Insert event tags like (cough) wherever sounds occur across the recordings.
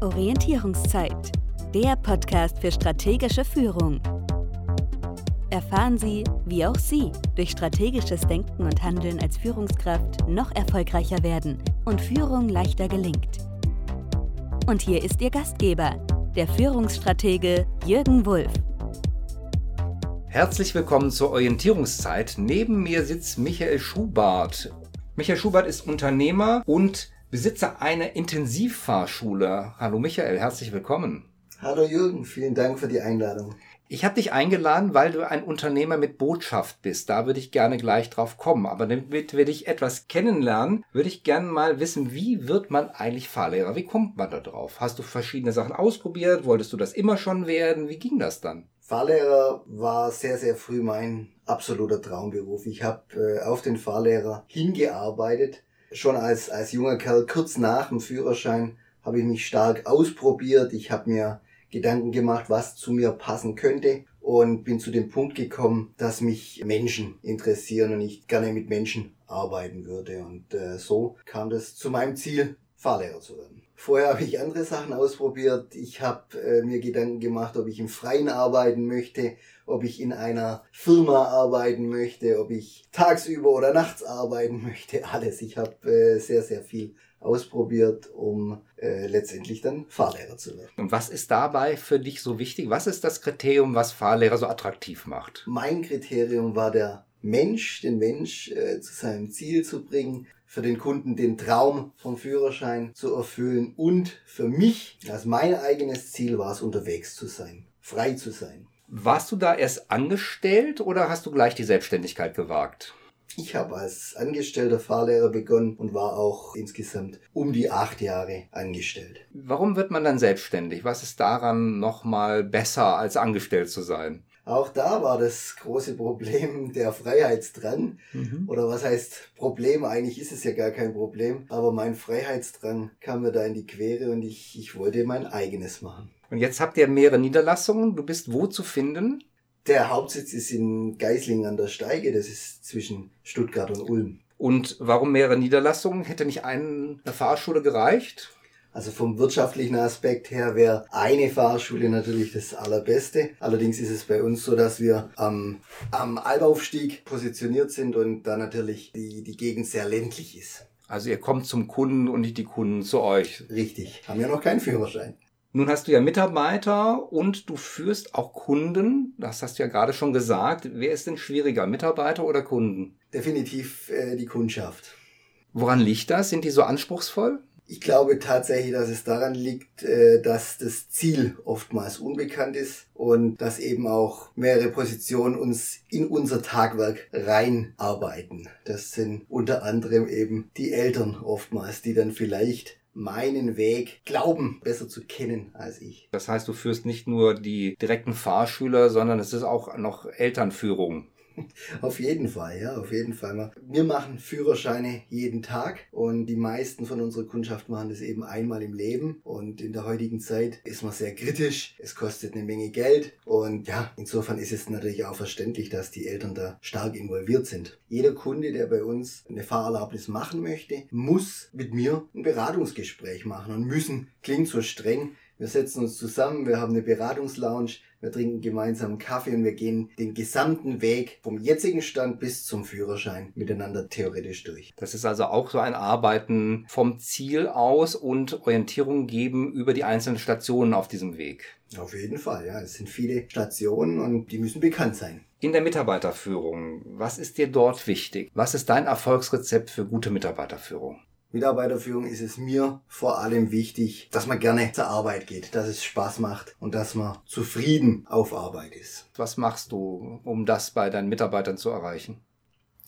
Orientierungszeit, der Podcast für strategische Führung. Erfahren Sie, wie auch Sie durch strategisches Denken und Handeln als Führungskraft noch erfolgreicher werden und Führung leichter gelingt. Und hier ist Ihr Gastgeber, der Führungsstratege Jürgen Wulff. Herzlich willkommen zur Orientierungszeit. Neben mir sitzt Michael Schubart. Michael Schubart ist Unternehmer und Besitzer einer Intensivfahrschule. Hallo Michael, herzlich willkommen. Hallo Jürgen, vielen Dank für die Einladung. Ich habe dich eingeladen, weil du ein Unternehmer mit Botschaft bist. Da würde ich gerne gleich drauf kommen. Aber damit wir dich etwas kennenlernen, würde ich gerne mal wissen, wie wird man eigentlich Fahrlehrer? Wie kommt man da drauf? Hast du verschiedene Sachen ausprobiert? Wolltest du das immer schon werden? Wie ging das dann? Fahrlehrer war sehr, sehr früh mein absoluter Traumberuf. Ich habe äh, auf den Fahrlehrer hingearbeitet schon als, als junger Kerl, kurz nach dem Führerschein, habe ich mich stark ausprobiert. Ich habe mir Gedanken gemacht, was zu mir passen könnte und bin zu dem Punkt gekommen, dass mich Menschen interessieren und ich gerne mit Menschen arbeiten würde. Und äh, so kam das zu meinem Ziel, Fahrlehrer zu werden. Vorher habe ich andere Sachen ausprobiert. Ich habe äh, mir Gedanken gemacht, ob ich im Freien arbeiten möchte, ob ich in einer Firma arbeiten möchte, ob ich tagsüber oder nachts arbeiten (laughs) möchte. Alles. Ich habe äh, sehr, sehr viel ausprobiert, um äh, letztendlich dann Fahrlehrer zu werden. Und was ist dabei für dich so wichtig? Was ist das Kriterium, was Fahrlehrer so attraktiv macht? Mein Kriterium war der Mensch, den Mensch äh, zu seinem Ziel zu bringen, für den Kunden den Traum vom Führerschein zu erfüllen und für mich, als mein eigenes Ziel war es, unterwegs zu sein, frei zu sein. Warst du da erst angestellt oder hast du gleich die Selbstständigkeit gewagt? Ich habe als angestellter Fahrlehrer begonnen und war auch insgesamt um die acht Jahre angestellt. Warum wird man dann selbstständig? Was ist daran nochmal besser als angestellt zu sein? Auch da war das große Problem (laughs) der Freiheitsdrang. Mhm. Oder was heißt Problem? Eigentlich ist es ja gar kein Problem. Aber mein Freiheitsdrang kam mir da in die Quere und ich, ich wollte mein eigenes machen. Und jetzt habt ihr mehrere Niederlassungen. Du bist wo zu finden? Der Hauptsitz ist in Geislingen an der Steige. Das ist zwischen Stuttgart und Ulm. Und warum mehrere Niederlassungen? Hätte nicht eine Fahrschule gereicht? Also vom wirtschaftlichen Aspekt her wäre eine Fahrschule natürlich das Allerbeste. Allerdings ist es bei uns so, dass wir am, am Albaufstieg positioniert sind und da natürlich die, die Gegend sehr ländlich ist. Also ihr kommt zum Kunden und nicht die Kunden zu euch. Richtig. Haben ja noch keinen Führerschein. Nun hast du ja Mitarbeiter und du führst auch Kunden. Das hast du ja gerade schon gesagt. Wer ist denn schwieriger, Mitarbeiter oder Kunden? Definitiv äh, die Kundschaft. Woran liegt das? Sind die so anspruchsvoll? Ich glaube tatsächlich, dass es daran liegt, äh, dass das Ziel oftmals unbekannt ist und dass eben auch mehrere Positionen uns in unser Tagwerk reinarbeiten. Das sind unter anderem eben die Eltern oftmals, die dann vielleicht meinen Weg glauben, besser zu kennen als ich. Das heißt, du führst nicht nur die direkten Fahrschüler, sondern es ist auch noch Elternführung. (laughs) Auf jeden Fall, ja, auf jeden Fall. Wir machen Führerscheine jeden Tag und die meisten von unserer Kundschaft machen das eben einmal im Leben und in der heutigen Zeit ist man sehr kritisch. Es kostet eine Menge Geld und ja, insofern ist es natürlich auch verständlich, dass die Eltern da stark involviert sind. Jeder Kunde, der bei uns eine Fahrerlaubnis machen möchte, muss mit mir ein Beratungsgespräch machen und müssen klingt so streng, wir setzen uns zusammen, wir haben eine Beratungslounge, wir trinken gemeinsam Kaffee und wir gehen den gesamten Weg vom jetzigen Stand bis zum Führerschein miteinander theoretisch durch. Das ist also auch so ein Arbeiten vom Ziel aus und Orientierung geben über die einzelnen Stationen auf diesem Weg. Auf jeden Fall, ja. Es sind viele Stationen und die müssen bekannt sein. In der Mitarbeiterführung, was ist dir dort wichtig? Was ist dein Erfolgsrezept für gute Mitarbeiterführung? Mitarbeiterführung ist es mir vor allem wichtig, dass man gerne zur Arbeit geht, dass es Spaß macht und dass man zufrieden auf Arbeit ist. Was machst du, um das bei deinen Mitarbeitern zu erreichen?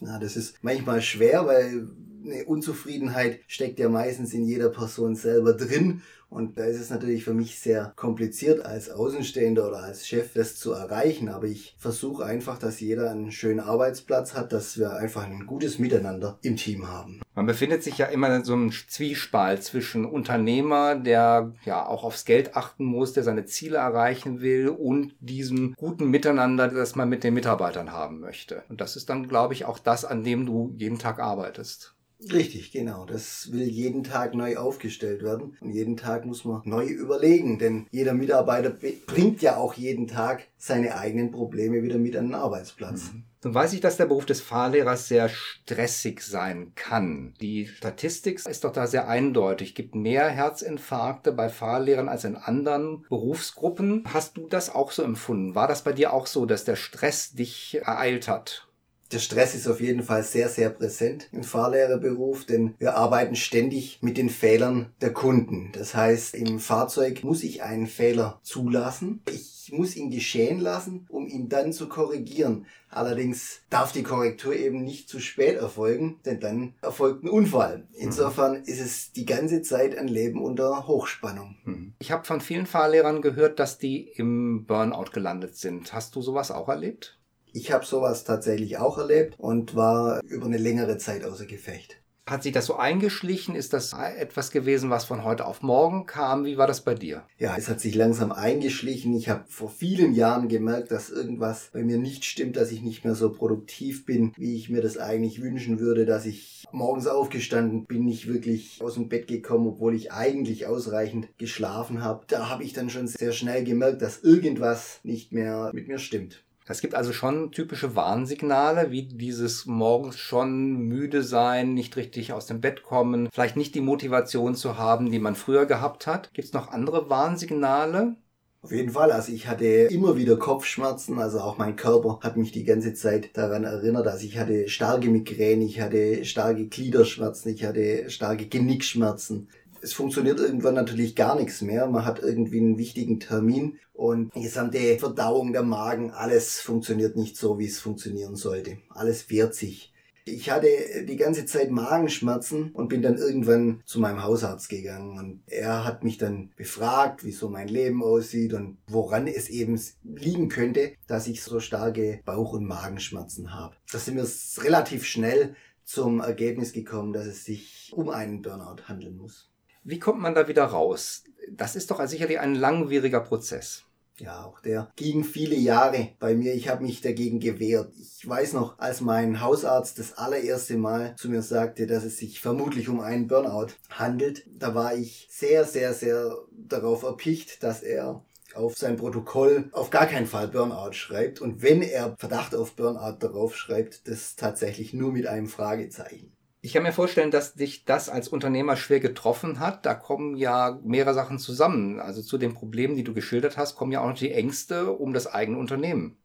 Na, das ist manchmal schwer, weil eine Unzufriedenheit steckt ja meistens in jeder Person selber drin und da ist es natürlich für mich sehr kompliziert als Außenstehender oder als Chef das zu erreichen. Aber ich versuche einfach, dass jeder einen schönen Arbeitsplatz hat, dass wir einfach ein gutes Miteinander im Team haben. Man befindet sich ja immer in so einem Zwiespalt zwischen Unternehmer, der ja auch aufs Geld achten muss, der seine Ziele erreichen will und diesem guten Miteinander, das man mit den Mitarbeitern haben möchte. Und das ist dann, glaube ich, auch das, an dem du jeden Tag arbeitest. Richtig, genau. Das will jeden Tag neu aufgestellt werden. Und jeden Tag muss man neu überlegen, denn jeder Mitarbeiter bringt ja auch jeden Tag seine eigenen Probleme wieder mit an den Arbeitsplatz. Mhm. Nun weiß ich, dass der Beruf des Fahrlehrers sehr stressig sein kann. Die Statistik ist doch da sehr eindeutig. Es gibt mehr Herzinfarkte bei Fahrlehrern als in anderen Berufsgruppen. Hast du das auch so empfunden? War das bei dir auch so, dass der Stress dich ereilt hat? Der Stress ist auf jeden Fall sehr, sehr präsent im Fahrlehrerberuf, denn wir arbeiten ständig mit den Fehlern der Kunden. Das heißt, im Fahrzeug muss ich einen Fehler zulassen. Ich muss ihn geschehen lassen, um ihn dann zu korrigieren. Allerdings darf die Korrektur eben nicht zu spät erfolgen, denn dann erfolgt ein Unfall. Insofern ist es die ganze Zeit ein Leben unter Hochspannung. Hm. Ich habe von vielen Fahrlehrern gehört, dass die im Burnout gelandet sind. Hast du sowas auch erlebt? Ich habe sowas tatsächlich auch erlebt und war über eine längere Zeit außer Gefecht. Hat sich das so eingeschlichen? Ist das etwas gewesen, was von heute auf morgen kam? Wie war das bei dir? Ja, es hat sich langsam eingeschlichen. Ich habe vor vielen Jahren gemerkt, dass irgendwas bei mir nicht stimmt, dass ich nicht mehr so produktiv bin, wie ich mir das eigentlich wünschen würde, dass ich morgens aufgestanden bin, nicht wirklich aus dem Bett gekommen, obwohl ich eigentlich ausreichend geschlafen habe. Da habe ich dann schon sehr schnell gemerkt, dass irgendwas nicht mehr mit mir stimmt. Es gibt also schon typische Warnsignale, wie dieses morgens schon müde sein, nicht richtig aus dem Bett kommen, vielleicht nicht die Motivation zu haben, die man früher gehabt hat. Gibt es noch andere Warnsignale? Auf jeden Fall, also ich hatte immer wieder Kopfschmerzen, also auch mein Körper hat mich die ganze Zeit daran erinnert, also ich hatte starke Migräne, ich hatte starke Gliederschmerzen, ich hatte starke Genickschmerzen es funktioniert irgendwann natürlich gar nichts mehr. Man hat irgendwie einen wichtigen Termin und die gesamte Verdauung der Magen, alles funktioniert nicht so, wie es funktionieren sollte. Alles wehrt sich. Ich hatte die ganze Zeit Magenschmerzen und bin dann irgendwann zu meinem Hausarzt gegangen und er hat mich dann befragt, wieso mein Leben aussieht und woran es eben liegen könnte, dass ich so starke Bauch- und Magenschmerzen habe. Da sind wir relativ schnell zum Ergebnis gekommen, dass es sich um einen Burnout handeln muss. Wie kommt man da wieder raus? Das ist doch sicherlich ein langwieriger Prozess. Ja, auch der ging viele Jahre bei mir. Ich habe mich dagegen gewehrt. Ich weiß noch, als mein Hausarzt das allererste Mal zu mir sagte, dass es sich vermutlich um einen Burnout handelt, da war ich sehr, sehr, sehr darauf erpicht, dass er auf sein Protokoll auf gar keinen Fall Burnout schreibt. Und wenn er Verdacht auf Burnout darauf schreibt, das tatsächlich nur mit einem Fragezeichen. Ich kann mir vorstellen, dass dich das als Unternehmer schwer getroffen hat. Da kommen ja mehrere Sachen zusammen. Also zu den Problemen, die du geschildert hast, kommen ja auch noch die Ängste um das eigene Unternehmen.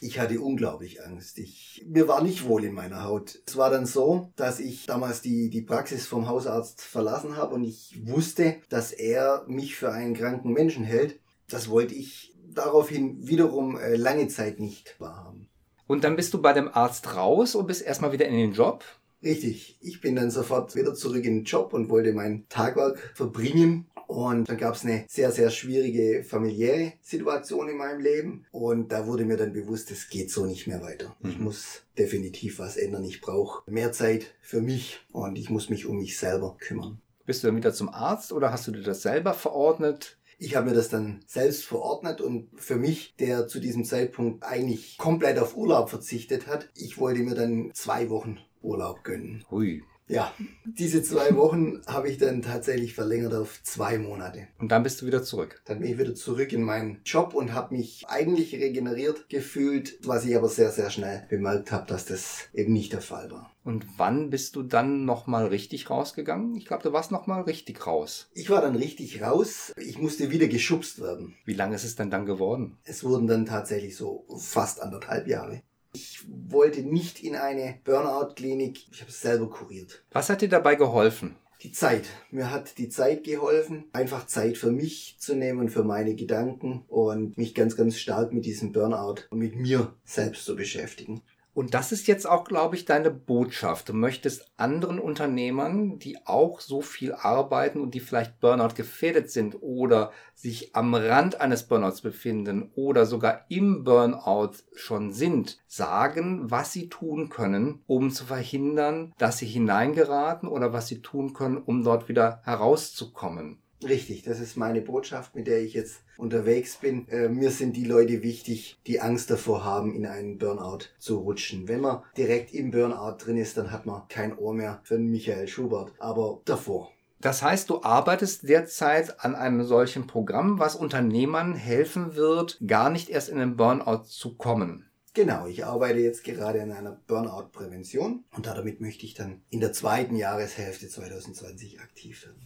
Ich hatte unglaublich Angst. Ich, mir war nicht wohl in meiner Haut. Es war dann so, dass ich damals die, die Praxis vom Hausarzt verlassen habe und ich wusste, dass er mich für einen kranken Menschen hält. Das wollte ich daraufhin wiederum äh, lange Zeit nicht wahrhaben. Und dann bist du bei dem Arzt raus und bist erstmal wieder in den Job? Richtig. Ich bin dann sofort wieder zurück in den Job und wollte mein Tagwerk verbringen. Und dann gab es eine sehr, sehr schwierige familiäre Situation in meinem Leben. Und da wurde mir dann bewusst, es geht so nicht mehr weiter. Mhm. Ich muss definitiv was ändern. Ich brauche mehr Zeit für mich und ich muss mich um mich selber kümmern. Bist du dann wieder zum Arzt oder hast du dir das selber verordnet? Ich habe mir das dann selbst verordnet und für mich, der zu diesem Zeitpunkt eigentlich komplett auf Urlaub verzichtet hat, ich wollte mir dann zwei Wochen Urlaub gönnen. Hui. Ja, diese zwei Wochen habe ich dann tatsächlich verlängert auf zwei Monate. Und dann bist du wieder zurück. Dann bin ich wieder zurück in meinen Job und habe mich eigentlich regeneriert gefühlt, was ich aber sehr, sehr schnell bemerkt habe, dass das eben nicht der Fall war. Und wann bist du dann nochmal richtig rausgegangen? Ich glaube, du warst nochmal richtig raus. Ich war dann richtig raus. Ich musste wieder geschubst werden. Wie lange ist es denn dann geworden? Es wurden dann tatsächlich so fast anderthalb Jahre. Ich wollte nicht in eine Burnout-Klinik. Ich habe es selber kuriert. Was hat dir dabei geholfen? Die Zeit. Mir hat die Zeit geholfen, einfach Zeit für mich zu nehmen, für meine Gedanken und mich ganz, ganz stark mit diesem Burnout und mit mir selbst zu beschäftigen. Und das ist jetzt auch, glaube ich, deine Botschaft. Du möchtest anderen Unternehmern, die auch so viel arbeiten und die vielleicht Burnout gefährdet sind oder sich am Rand eines Burnouts befinden oder sogar im Burnout schon sind, sagen, was sie tun können, um zu verhindern, dass sie hineingeraten oder was sie tun können, um dort wieder herauszukommen. Richtig, das ist meine Botschaft, mit der ich jetzt unterwegs bin. Äh, mir sind die Leute wichtig, die Angst davor haben, in einen Burnout zu rutschen. Wenn man direkt im Burnout drin ist, dann hat man kein Ohr mehr für Michael Schubert, aber davor. Das heißt, du arbeitest derzeit an einem solchen Programm, was Unternehmern helfen wird, gar nicht erst in den Burnout zu kommen. Genau, ich arbeite jetzt gerade an einer Burnout-Prävention und damit möchte ich dann in der zweiten Jahreshälfte 2020 aktiv werden.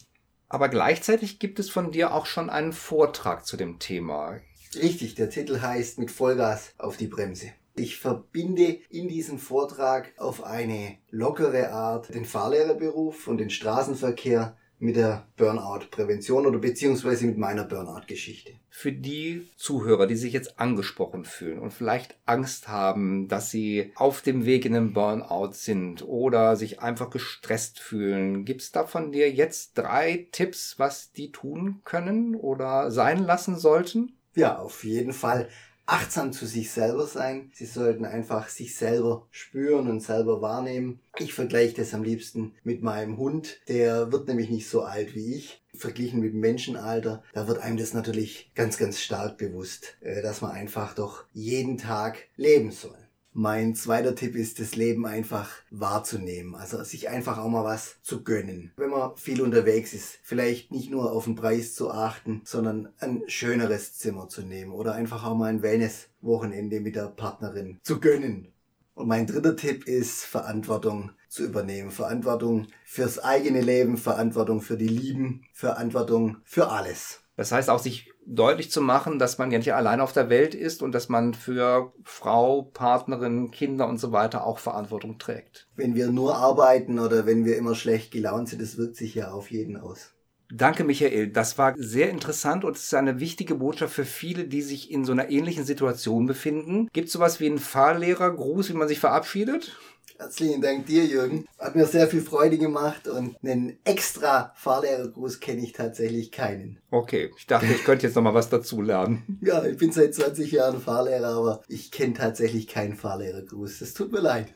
Aber gleichzeitig gibt es von dir auch schon einen Vortrag zu dem Thema. Richtig, der Titel heißt mit Vollgas auf die Bremse. Ich verbinde in diesem Vortrag auf eine lockere Art den Fahrlehrerberuf und den Straßenverkehr mit der Burnout-Prävention oder beziehungsweise mit meiner Burnout-Geschichte. Für die Zuhörer, die sich jetzt angesprochen fühlen und vielleicht Angst haben, dass sie auf dem Weg in den Burnout sind oder sich einfach gestresst fühlen, gibt's da von dir jetzt drei Tipps, was die tun können oder sein lassen sollten? Ja, auf jeden Fall achtsam zu sich selber sein. Sie sollten einfach sich selber spüren und selber wahrnehmen. Ich vergleiche das am liebsten mit meinem Hund. Der wird nämlich nicht so alt wie ich. Verglichen mit dem Menschenalter, da wird einem das natürlich ganz, ganz stark bewusst, äh, dass man einfach doch jeden Tag leben soll. Mein zweiter Tipp ist, das Leben einfach wahrzunehmen. Also sich einfach auch mal was zu gönnen. Wenn man viel unterwegs ist, vielleicht nicht nur auf den Preis zu achten, sondern ein schöneres Zimmer zu nehmen oder einfach auch mal ein Wellness-Wochenende mit der Partnerin zu gönnen. Und mein dritter Tipp ist, Verantwortung zu übernehmen. Verantwortung fürs eigene Leben, Verantwortung für die Lieben, Verantwortung für alles. Das heißt auch sich deutlich zu machen, dass man ja nicht allein auf der Welt ist und dass man für Frau, Partnerin, Kinder und so weiter auch Verantwortung trägt. Wenn wir nur arbeiten oder wenn wir immer schlecht gelaunt sind, das wirkt sich ja auf jeden aus. Danke, Michael. Das war sehr interessant und es ist eine wichtige Botschaft für viele, die sich in so einer ähnlichen Situation befinden. Gibt es sowas wie einen Fahrlehrergruß, wie man sich verabschiedet? Herzlichen Dank dir, Jürgen. Hat mir sehr viel Freude gemacht und einen extra Fahrlehrergruß kenne ich tatsächlich keinen. Okay, ich dachte, ich könnte jetzt noch mal was dazu lernen. (laughs) Ja, ich bin seit 20 Jahren Fahrlehrer, aber ich kenne tatsächlich keinen Fahrlehrergruß. Das tut mir leid.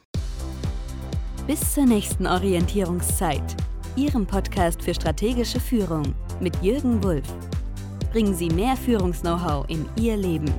Bis zur nächsten Orientierungszeit. Ihrem Podcast für strategische Führung mit Jürgen Wulff. Bringen Sie mehr Führungs-Know-how in Ihr Leben.